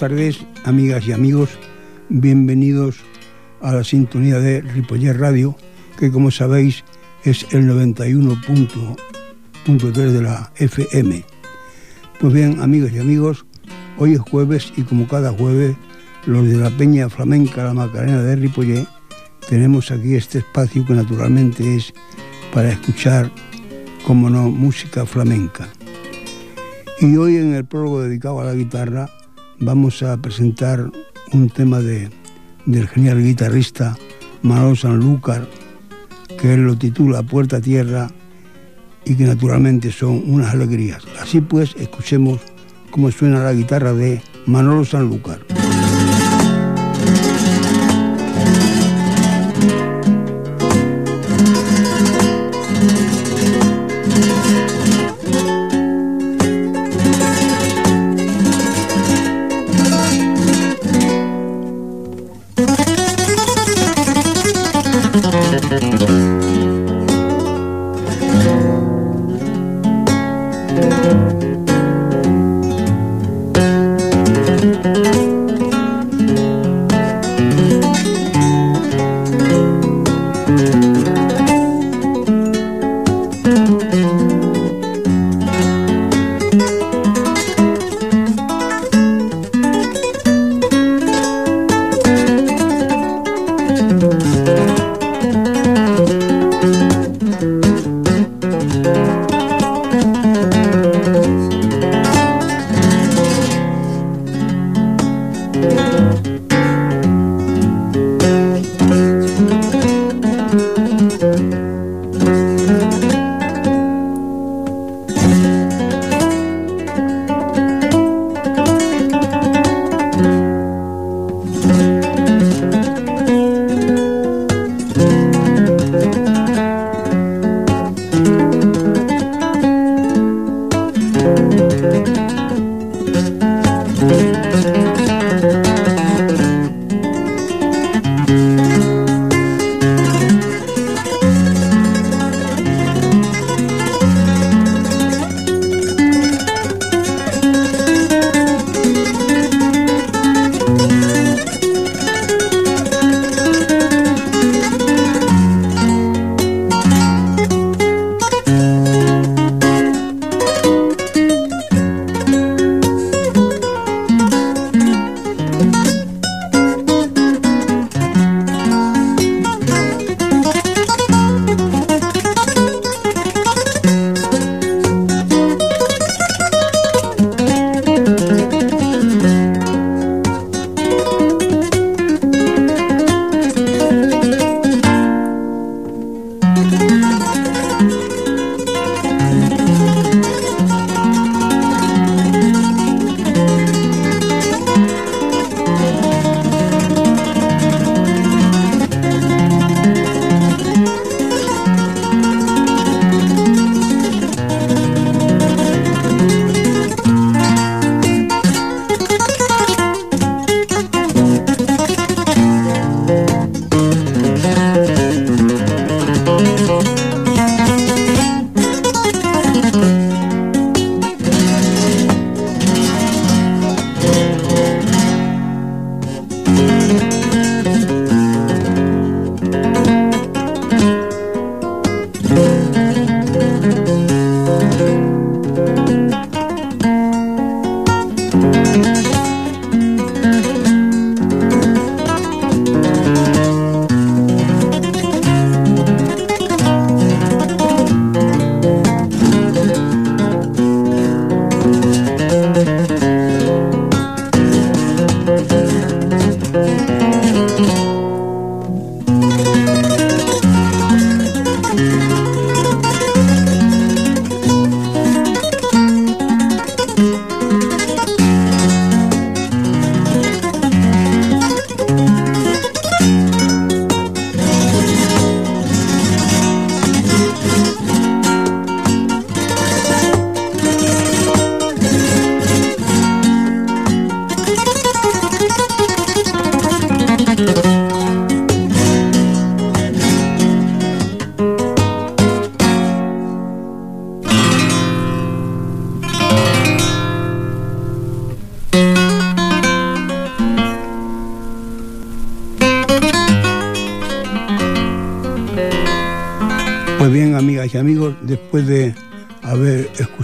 Tardes, amigas y amigos. Bienvenidos a la sintonía de Ripollet Radio, que como sabéis es el 91.3 de la FM. Pues bien, amigos y amigos, hoy es jueves y como cada jueves, los de la Peña Flamenca La Macarena de Ripollet, tenemos aquí este espacio que naturalmente es para escuchar, como no, música flamenca. Y hoy en el prólogo dedicado a la guitarra vamos a presentar un tema de, del genial guitarrista Manolo Sanlúcar, que él lo titula Puerta a Tierra y que naturalmente son unas alegrías. Así pues, escuchemos cómo suena la guitarra de Manolo Sanlúcar.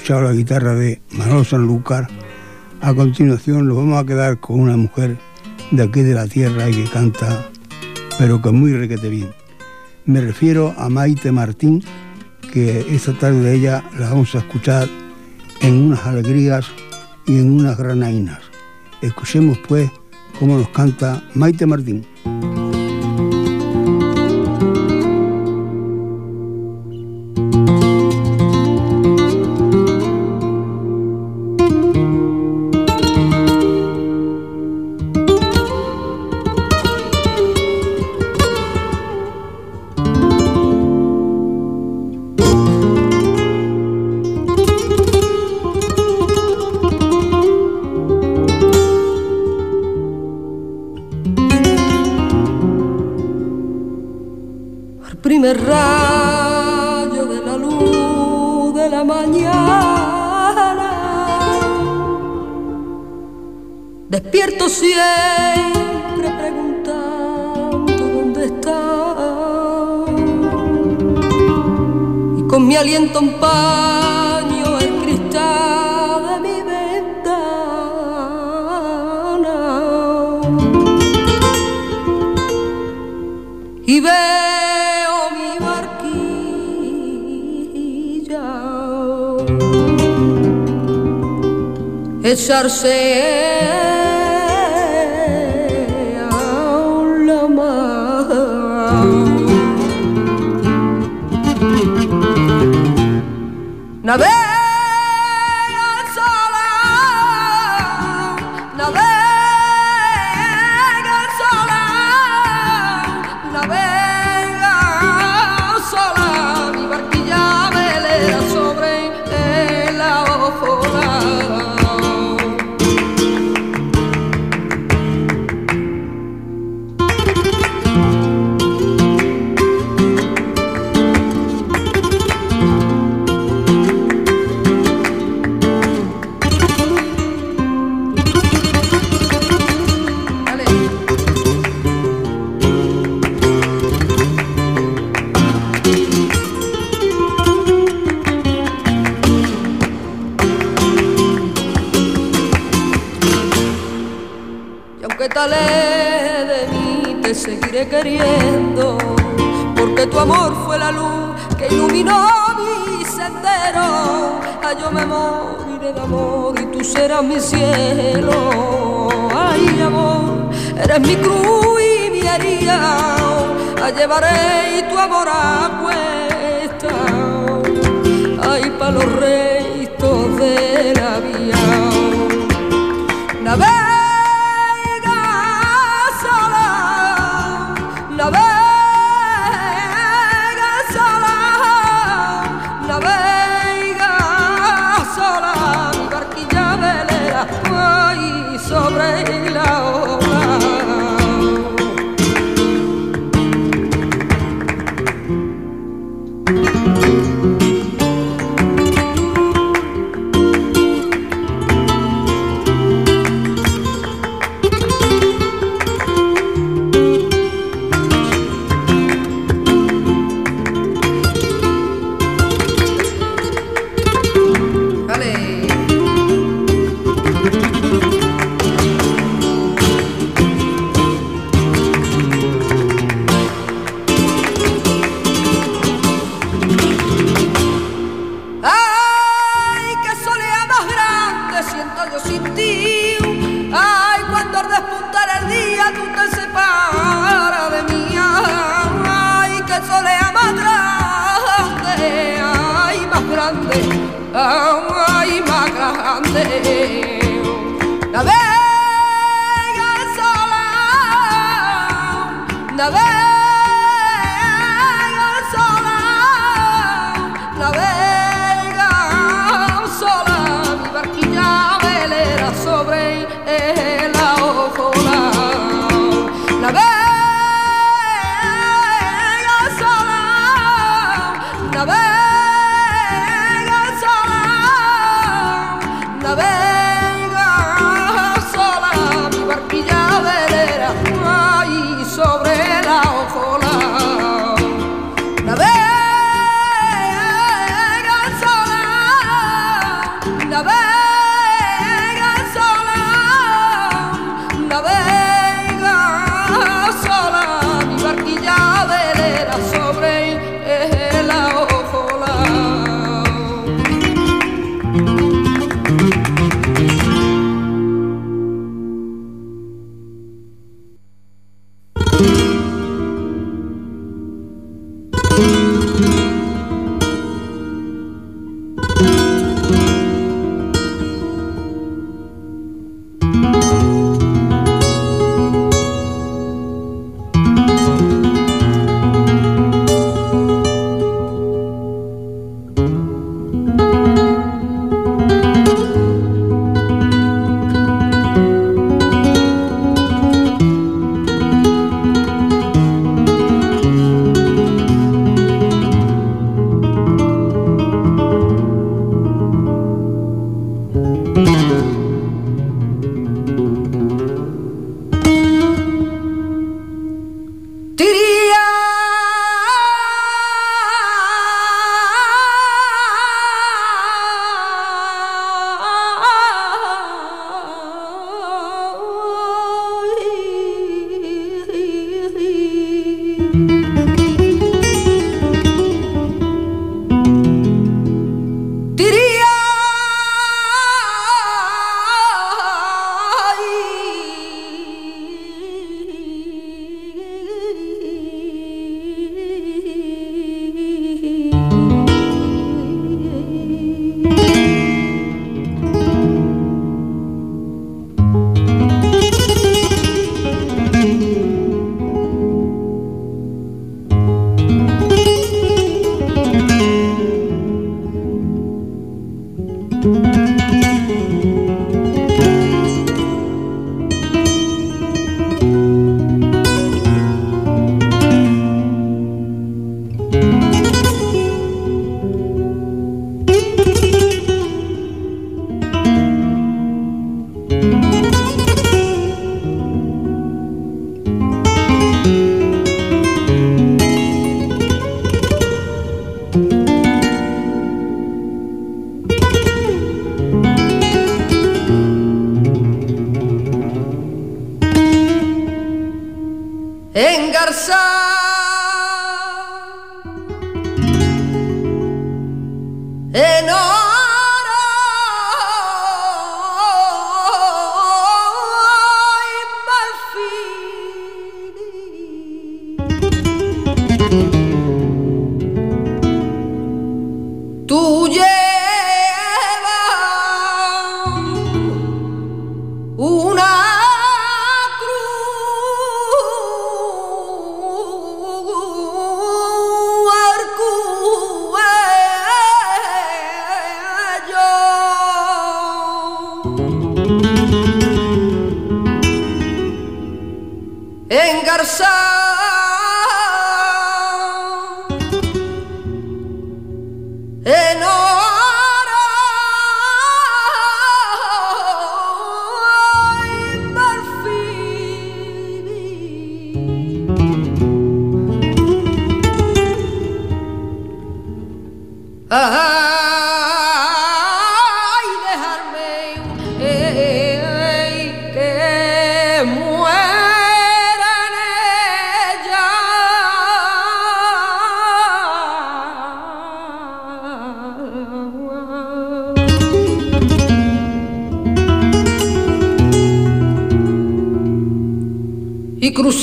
Escuchado la guitarra de Manolo Sanlúcar, a continuación nos vamos a quedar con una mujer de aquí de la tierra y que canta, pero que muy requete bien. Me refiero a Maite Martín, que esta tarde ella la vamos a escuchar en unas alegrías y en unas granainas. Escuchemos pues cómo nos canta Maite Martín. Sobre la ojola. Navega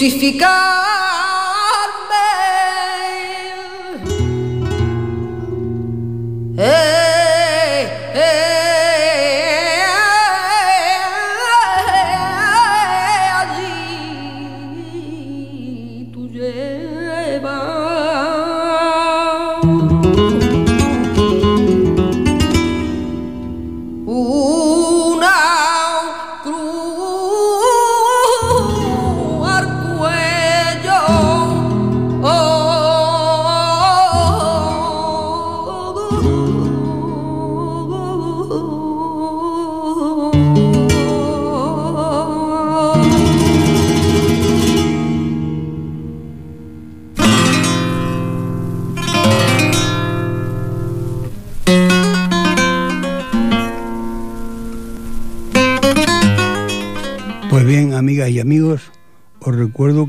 justificar.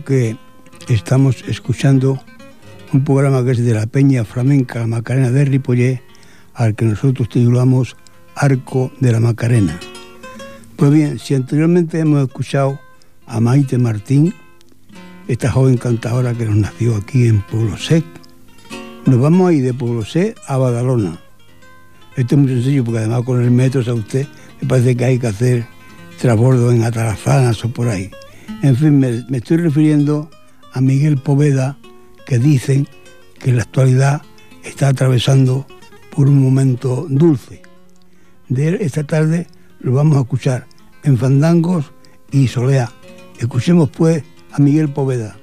Que estamos escuchando un programa que es de la Peña Flamenca Macarena de Ripollé, al que nosotros titulamos Arco de la Macarena. Pues bien, si anteriormente hemos escuchado a Maite Martín, esta joven cantadora que nos nació aquí en Pueblo Sec, nos vamos a ir de Pueblo Sec a Badalona. Esto es muy sencillo porque además con el metro a usted me parece que hay que hacer trasbordo en Atarazanas o por ahí. En fin, me, estoy refiriendo a Miguel Poveda, que dicen que la actualidad está atravesando por un momento dulce. De él esta tarde lo vamos a escuchar en Fandangos y Solea. Escuchemos pues a Miguel Poveda.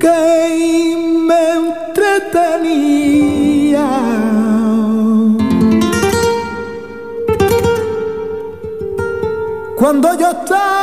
que me entretenía. Cuando yo estaba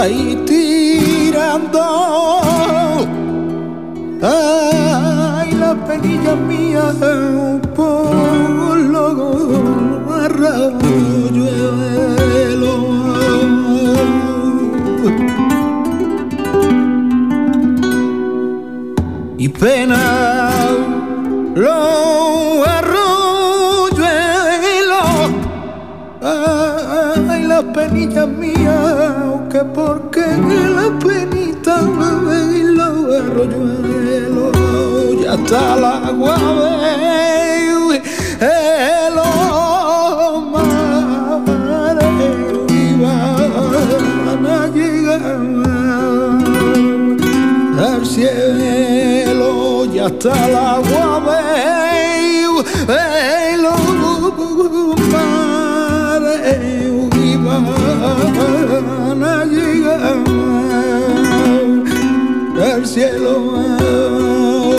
ahí tirando. Ay, la penilla mía por lo arrabulluelo. Y pena lo arrulluelo. Ay, la penilla mía porque que la penita me ven y lo arroyuelo y hasta el agua baby, el mar y van a llegar al cielo. Y hasta el agua baby, el mar y van al cielo.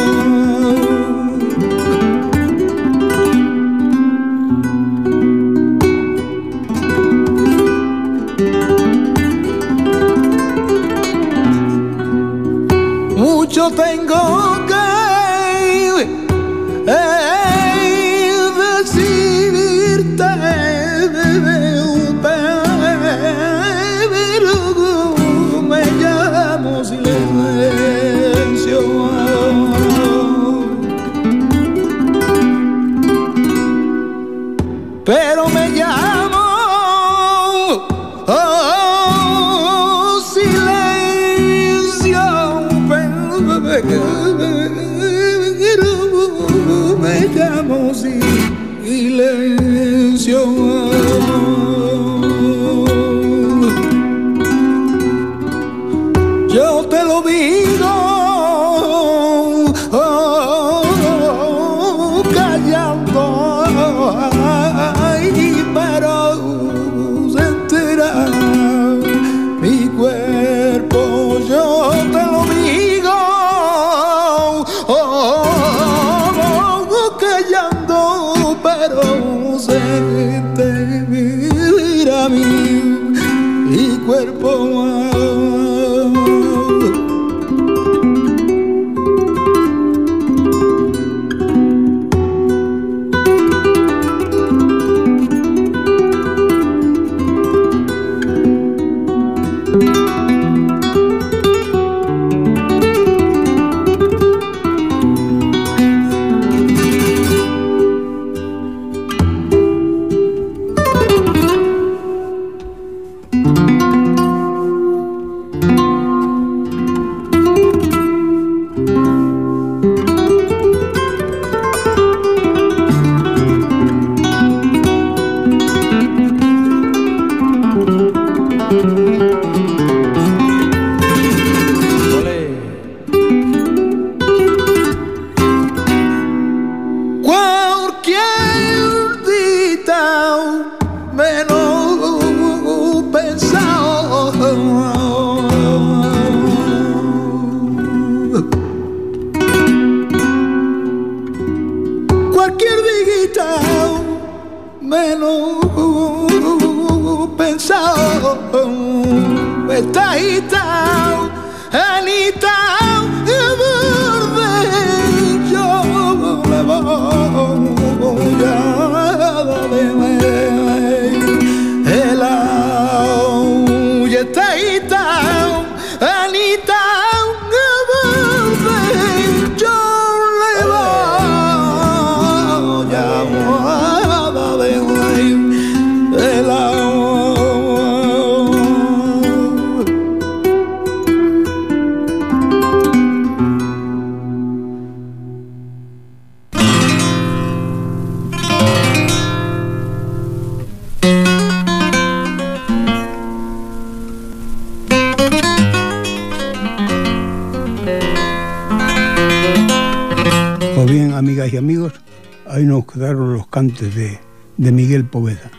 De, Miguel Poveda.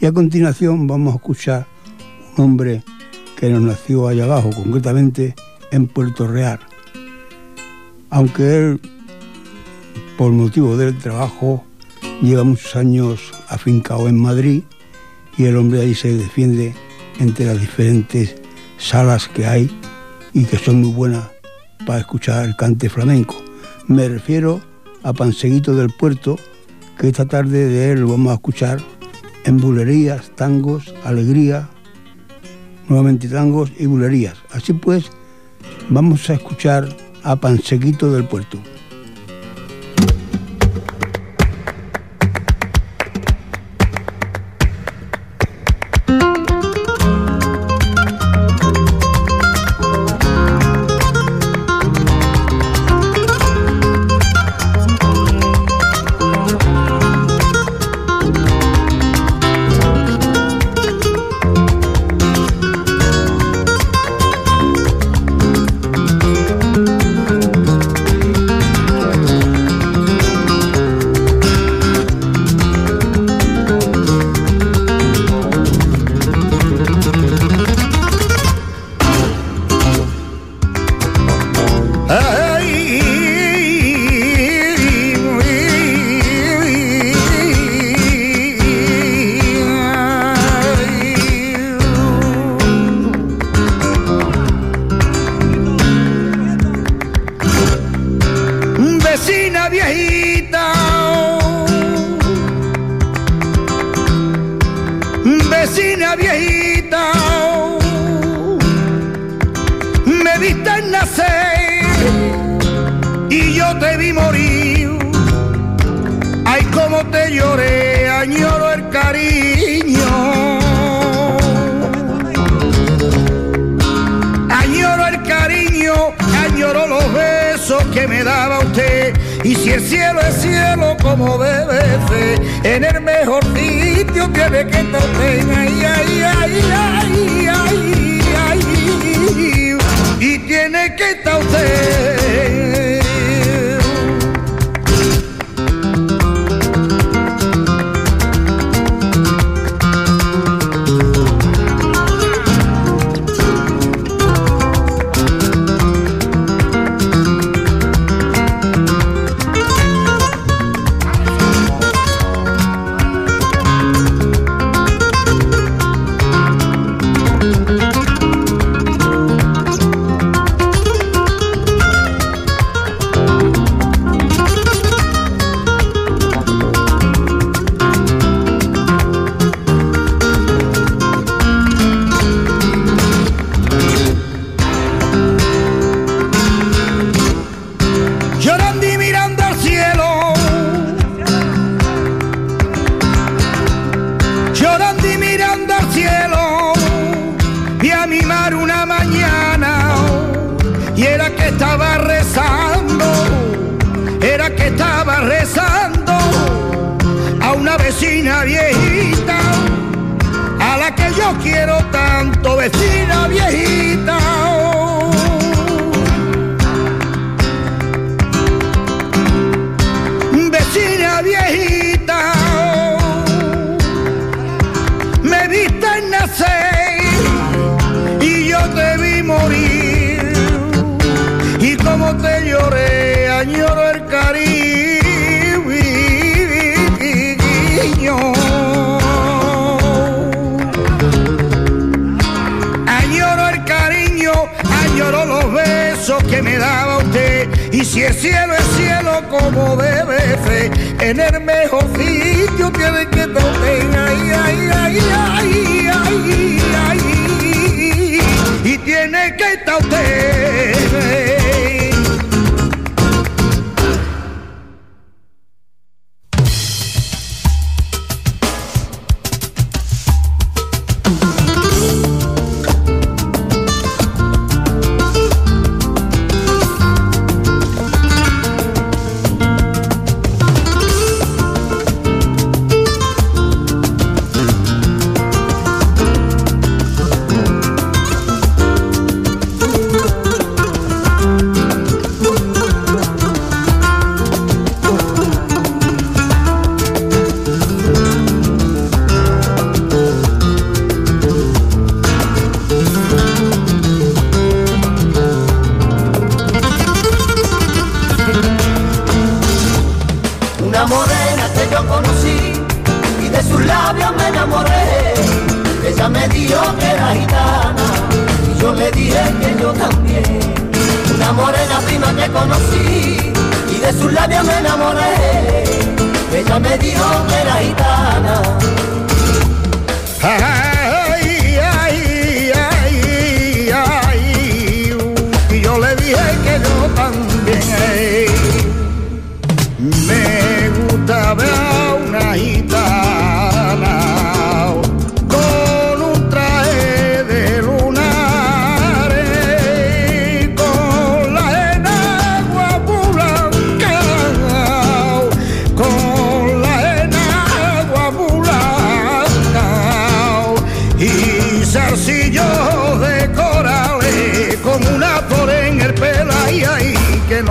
Y a continuación vamos a escuchar un hombre que nos nació allá abajo, concretamente en Puerto Real. Aunque él, por motivo del trabajo, lleva muchos años afincado en Madrid y el hombre ahí se defiende entre las diferentes salas que hay y que son muy buenas para escuchar el cante flamenco. Me refiero a Panseguito del Puerto, que esta tarde de él lo vamos a escuchar en bulerías, tangos, alegría, nuevamente tangos y bulerías. Así pues, vamos a escuchar a Pansequito del Puerto.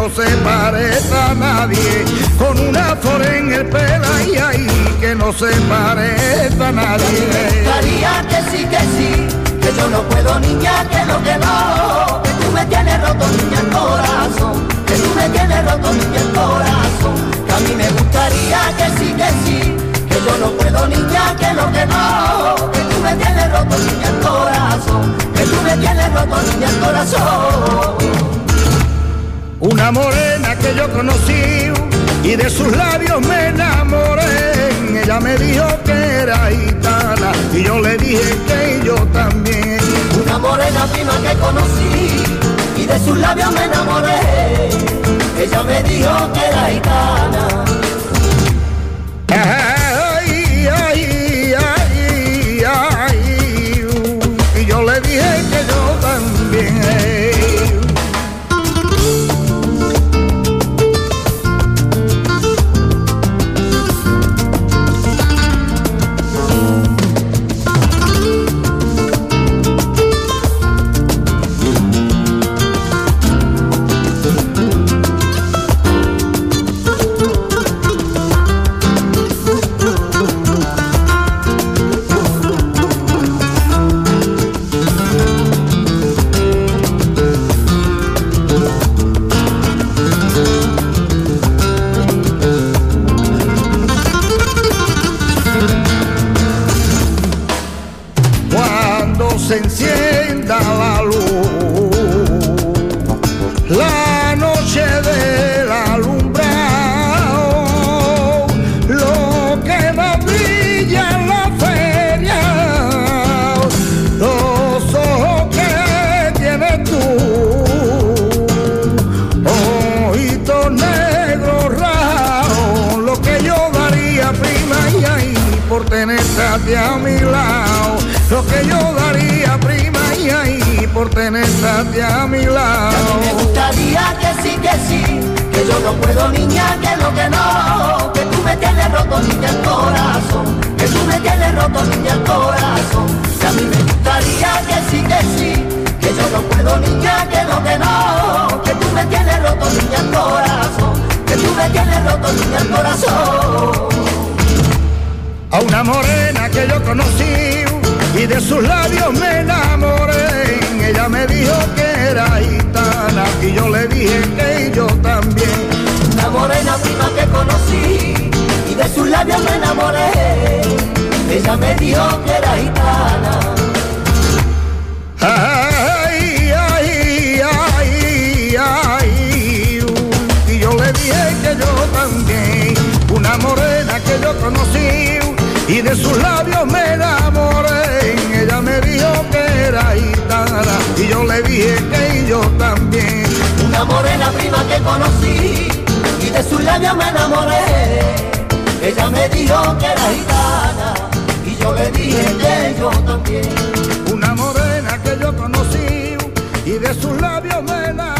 se parezca a nadie, con una flor en el pelo y ahí que no se parezca a nadie. María que sí, que sí, que yo no puedo niña, que lo que no, que tú me tienes roto niña el corazón, que tú me tienes roto niña el corazón, que a mí me gustaría que sí, que sí, que yo no puedo niña, que lo que no, que tú me tienes roto niña el corazón, que tú me tienes roto niña el corazón una morena que yo conocí y de sus labios me enamoré. Ella me dijo que era gitana y yo le dije que yo también. Una morena prima que conocí y de sus labios me enamoré. Ella me dijo que era gitana. Dijo que era gitana. Ay, ay, ay, ay, y yo le dije que yo también. Una morena que yo conocí y de sus labios me enamoré. Ella me dijo que era gitana y yo le dije que yo también. Una morena prima que conocí y de sus labios me enamoré. Ella me dijo que era gitana le dije que yo también. Una morena que yo conocí y de sus labios me enamoré.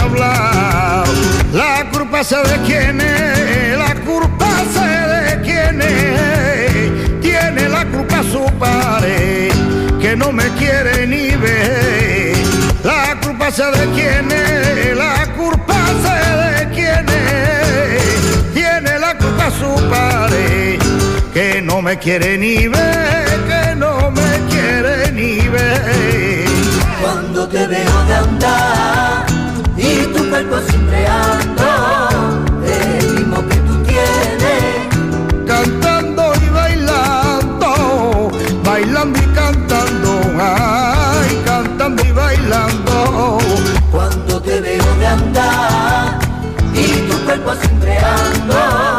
Hablar. La culpa sé de quién es. La culpa sé de quién es. Tiene la culpa su padre que no me quiere ni ver. La culpa sé de quién es, la culpa sé de quién es. Tiene la culpa su padre, que no me quiere ni ver, que no me quiere ni ver. cuando te veo de andar y tu cuerpo cimbreando es el mismo que tú tienes. Cantando y bailando, bailando y cantando, ay, cantando y bailando. Cuando te veo de andar y tu cuerpo cimbreando es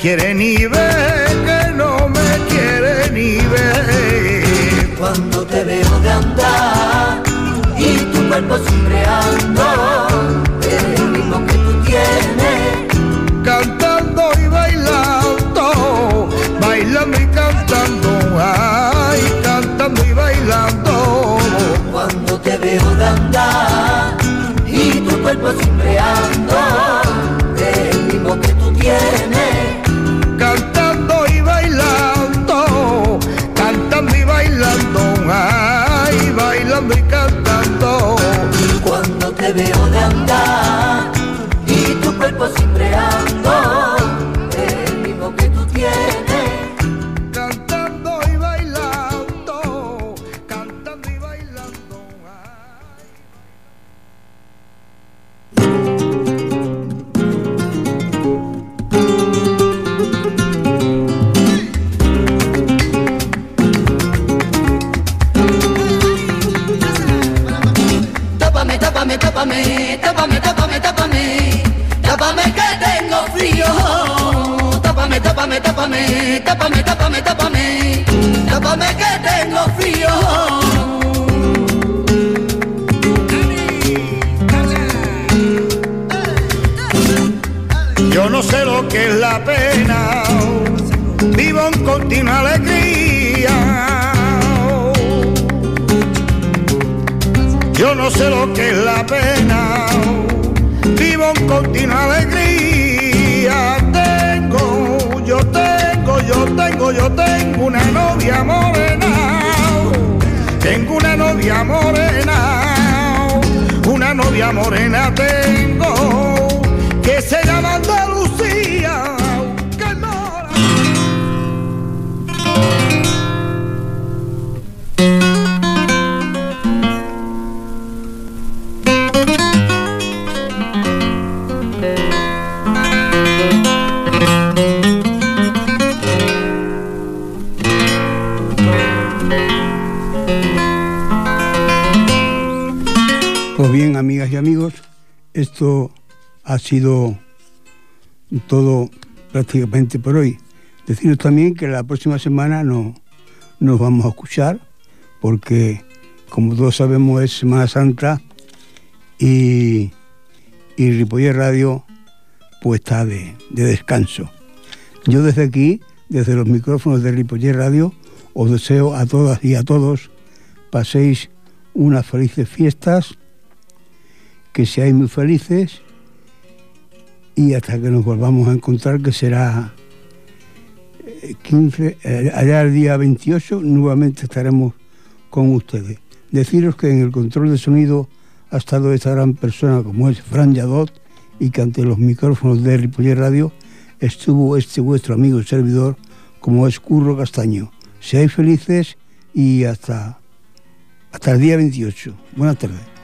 quiere ni ver, que no me quiere ni ver. Cuando te veo de andar y tu cuerpo cimbreando es el mismo que tú tienes. Cantando y bailando, bailando y cantando, ay, cantando y bailando. Cuando te veo de andar y tu cuerpo cimbreando ha sido todo prácticamente por hoy. Deciros también que la próxima semana no nos vamos a escuchar porque, como todos sabemos, es Semana Santa y, y Ripoller Radio pues está de, de descanso. Yo desde aquí, desde los micrófonos de Ripoller Radio, os deseo a todas y a todos paséis unas felices fiestas, que seáis muy felices y hasta que nos volvamos a encontrar, que será eh, 15, eh, allá el día 28, nuevamente estaremos con ustedes. Deciros que en el control de sonido ha estado esta gran persona como es Fran Yadot y que ante los micrófonos de Ripoller Radio estuvo este vuestro amigo y servidor como es Curro Castaño. Seáis felices y hasta, hasta el día 28. Buenas tardes.